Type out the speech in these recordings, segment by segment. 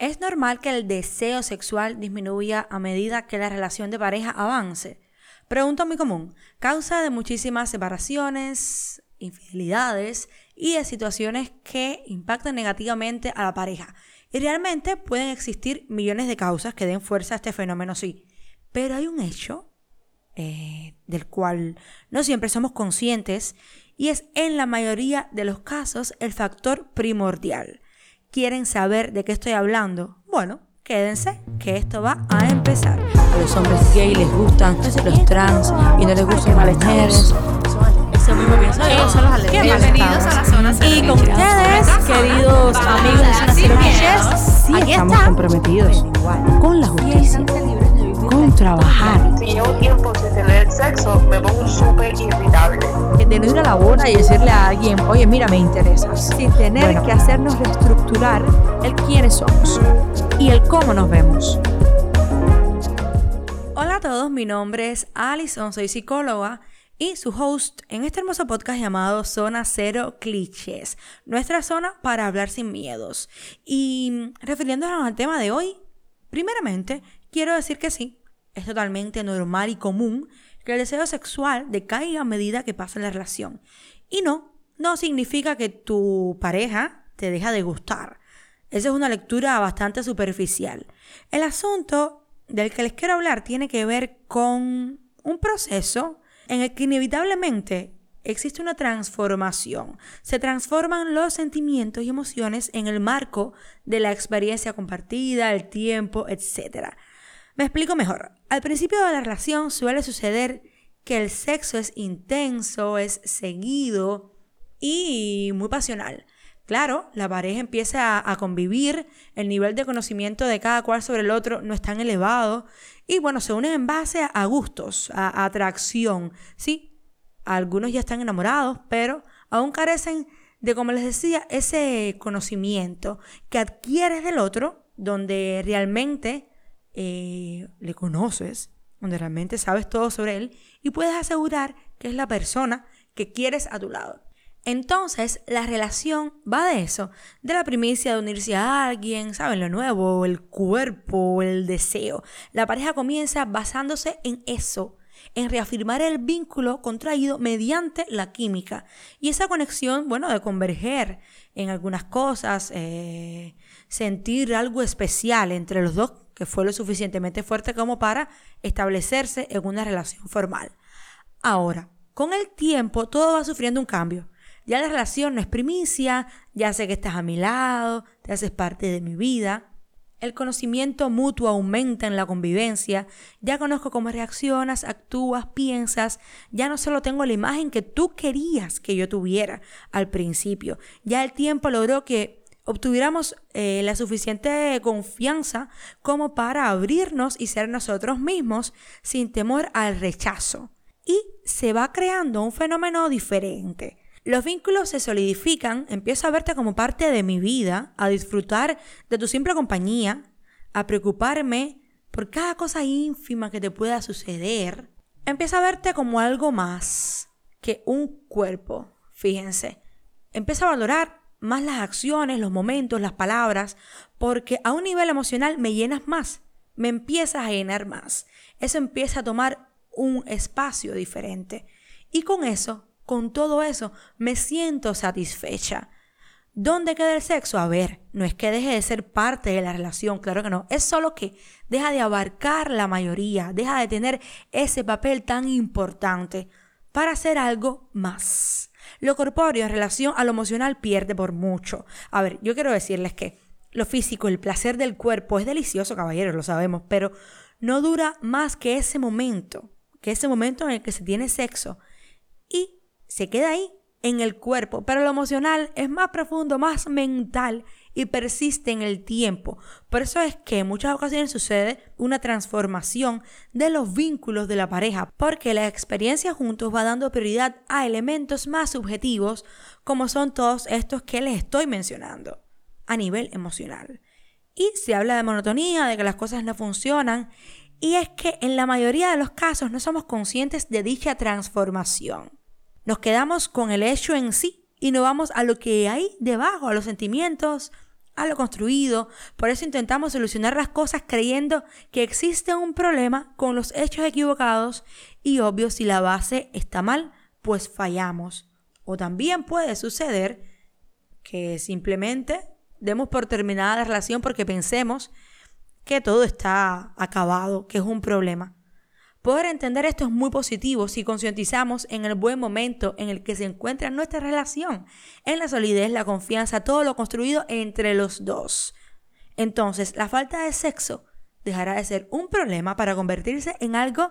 ¿Es normal que el deseo sexual disminuya a medida que la relación de pareja avance? Pregunta muy común, causa de muchísimas separaciones, infidelidades y de situaciones que impactan negativamente a la pareja. Y realmente pueden existir millones de causas que den fuerza a este fenómeno, sí. Pero hay un hecho eh, del cual no siempre somos conscientes y es en la mayoría de los casos el factor primordial quieren saber de qué estoy hablando, bueno, quédense que esto va a empezar. A los hombres gay les gustan los trans y no les gustan las mujeres. Eso mismo pienso yo. los Bienvenidos a la zona Y con ustedes, queridos amigos de Zona Cero sí estamos comprometidos con la justicia con trabajar. Si llevo tiempo sin tener sexo, me pongo súper irritable. Que tener ir a la boda y decirle a alguien, oye, mira, me interesas. Sin tener que hacernos reestructurar el quiénes somos y el cómo nos vemos. Hola a todos, mi nombre es Alison, soy psicóloga y su host en este hermoso podcast llamado Zona Cero Clichés, nuestra zona para hablar sin miedos. Y refiriéndonos al tema de hoy, primeramente quiero decir que sí, es totalmente normal y común que el deseo sexual decaiga a medida que pasa la relación. Y no, no significa que tu pareja te deja de gustar. Esa es una lectura bastante superficial. El asunto del que les quiero hablar tiene que ver con un proceso en el que inevitablemente existe una transformación. Se transforman los sentimientos y emociones en el marco de la experiencia compartida, el tiempo, etc. Me explico mejor. Al principio de la relación suele suceder que el sexo es intenso, es seguido y muy pasional. Claro, la pareja empieza a, convivir, el nivel de conocimiento de cada cual sobre el otro no es tan elevado y bueno, se unen en base a, gustos, a, atracción. Sí, algunos ya están enamorados, pero aún carecen de, como les decía, ese conocimiento que adquieres del otro, donde realmente eh, le conoces, donde realmente sabes todo sobre él y puedes asegurar que es la persona que quieres a tu lado. Entonces, la relación va de eso, de la primicia de unirse a alguien, ¿saben? Lo nuevo, el cuerpo, el deseo. La pareja comienza basándose en eso, en reafirmar el vínculo contraído mediante la química. Y esa conexión, bueno, de converger en algunas cosas, eh, sentir algo especial entre los dos que fue lo suficientemente fuerte como para establecerse en una relación formal. Ahora, con el tiempo todo va sufriendo un cambio. Ya la relación no es primicia, ya sé que estás a mi lado, te haces parte de mi vida. El conocimiento mutuo aumenta en la convivencia, ya conozco cómo reaccionas, actúas, piensas, ya no solo tengo la imagen que tú querías que yo tuviera al principio, ya el tiempo logró que obtuviéramos eh, la suficiente confianza como para abrirnos y ser nosotros mismos sin temor al rechazo. Y se va creando un fenómeno diferente. Los vínculos se solidifican, empiezo a verte como parte de mi vida, a disfrutar de tu simple compañía, a preocuparme por cada cosa ínfima que te pueda suceder. Empiezo a verte como algo más que un cuerpo, fíjense. Empiezo a valorar más las acciones, los momentos, las palabras, porque a un nivel emocional me llenas más, me empiezas a llenar más. Eso empieza a tomar un espacio diferente. Y con eso, con todo eso, me siento satisfecha. ¿Dónde queda el sexo? A ver, no es que deje de ser parte de la relación, claro que no. Es solo que deja de abarcar la mayoría, deja de tener ese papel tan importante para hacer algo más. Lo corpóreo en relación a lo emocional pierde por mucho. A ver, yo quiero decirles que lo físico, el placer del cuerpo es delicioso, caballeros, lo sabemos, pero no dura más que ese momento, que ese momento en el que se tiene sexo se queda ahí en el cuerpo, pero lo emocional es más profundo, más mental y persiste en el tiempo. Por eso es que en muchas ocasiones sucede una transformación de los vínculos de la pareja, porque la experiencia juntos va dando prioridad a elementos más subjetivos, como son todos estos que les estoy mencionando, a nivel emocional. Y se habla de monotonía, de que las cosas no funcionan, y es que en la mayoría de los casos no somos conscientes de dicha transformación. Nos quedamos con el hecho en sí y no vamos a lo que hay debajo, a los sentimientos, a lo construido. Por eso intentamos solucionar las cosas creyendo que existe un problema con los hechos equivocados y obvio si la base está mal, pues fallamos. O también puede suceder que simplemente demos por terminada la relación porque pensemos que todo está acabado, que es un problema. Poder entender esto es muy positivo si concientizamos en el buen momento en el que se encuentra nuestra relación, en la solidez, la confianza, todo lo construido entre los dos. Entonces, la falta de sexo dejará de ser un problema para convertirse en algo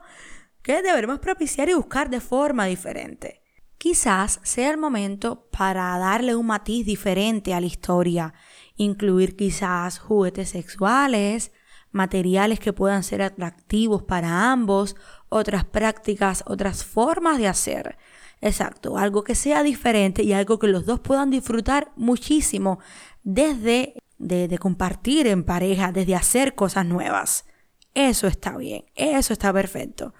que deberemos propiciar y buscar de forma diferente. Quizás sea el momento para darle un matiz diferente a la historia, incluir quizás juguetes sexuales, materiales que puedan ser atractivos para ambos, otras prácticas, otras formas de hacer. Exacto, algo que sea diferente y algo que los dos puedan disfrutar muchísimo desde de, compartir en pareja, desde hacer cosas nuevas. Eso está bien, eso está perfecto.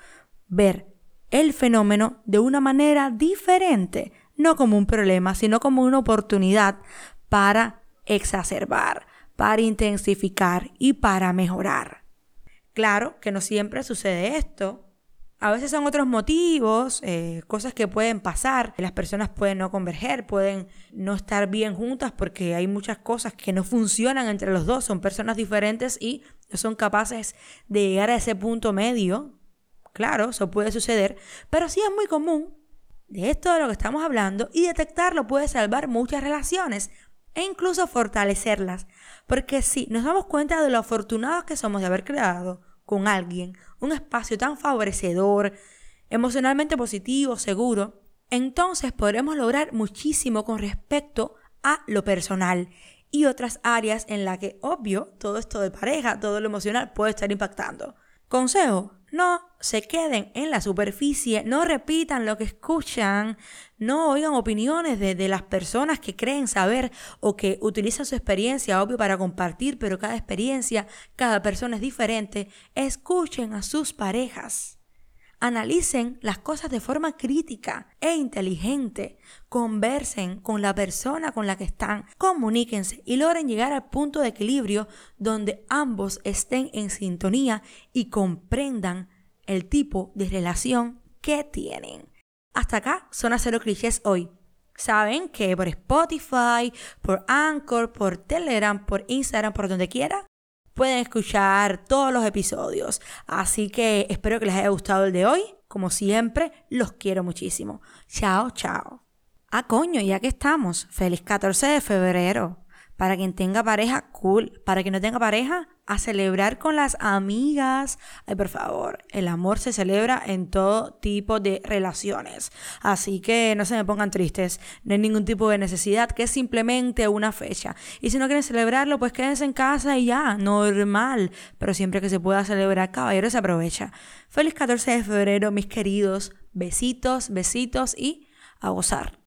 Ver el fenómeno de una manera diferente, no como un problema, sino como una oportunidad para exacerbar, para intensificar y para mejorar. Claro que no siempre sucede esto. A veces son otros motivos, eh, cosas que pueden pasar. Las personas pueden no converger, pueden no estar bien juntas porque hay muchas cosas que no funcionan entre los dos. Son personas diferentes y no son capaces de llegar a ese punto medio. Claro, eso puede suceder, pero sí es muy común de esto de lo que estamos hablando y detectarlo puede salvar muchas relaciones e incluso fortalecerlas. Porque si nos damos cuenta de lo afortunados que somos de haber creado con alguien un espacio tan favorecedor, emocionalmente positivo, seguro, entonces podremos lograr muchísimo con respecto a lo personal y otras áreas en las que, obvio, todo esto de pareja, todo lo emocional puede estar impactando. Consejo, no se queden en la superficie, no repitan lo que escuchan, no oigan opiniones de, las personas que creen saber o que utilizan su experiencia, obvio, para compartir, pero cada experiencia, cada persona es diferente. Escuchen a sus parejas. Analicen las cosas de forma crítica e inteligente. Conversen con la persona con la que están. Comuníquense y logren llegar al punto de equilibrio donde ambos estén en sintonía y comprendan el tipo de relación que tienen. Hasta acá, Zona Cero Clichés hoy. Saben que por Spotify, por Anchor, por Telegram, por Instagram, por donde quiera, pueden escuchar todos los episodios. Así que espero que les haya gustado el de hoy. Como siempre, los quiero muchísimo. Chao, chao. Ah, coño, ya que estamos. Feliz 14 de febrero. Para quien tenga pareja, cool. Para quien no tenga pareja, a celebrar con las amigas. Ay, por favor, el amor se celebra en todo tipo de relaciones. Así que no se me pongan tristes. No hay ningún tipo de necesidad, que es simplemente una fecha. Y si no quieren celebrarlo, pues quédense en casa y ya, normal. Pero siempre que se pueda celebrar, caballero, se aprovecha. Feliz 14 de febrero, mis queridos. Besitos, besitos y a gozar.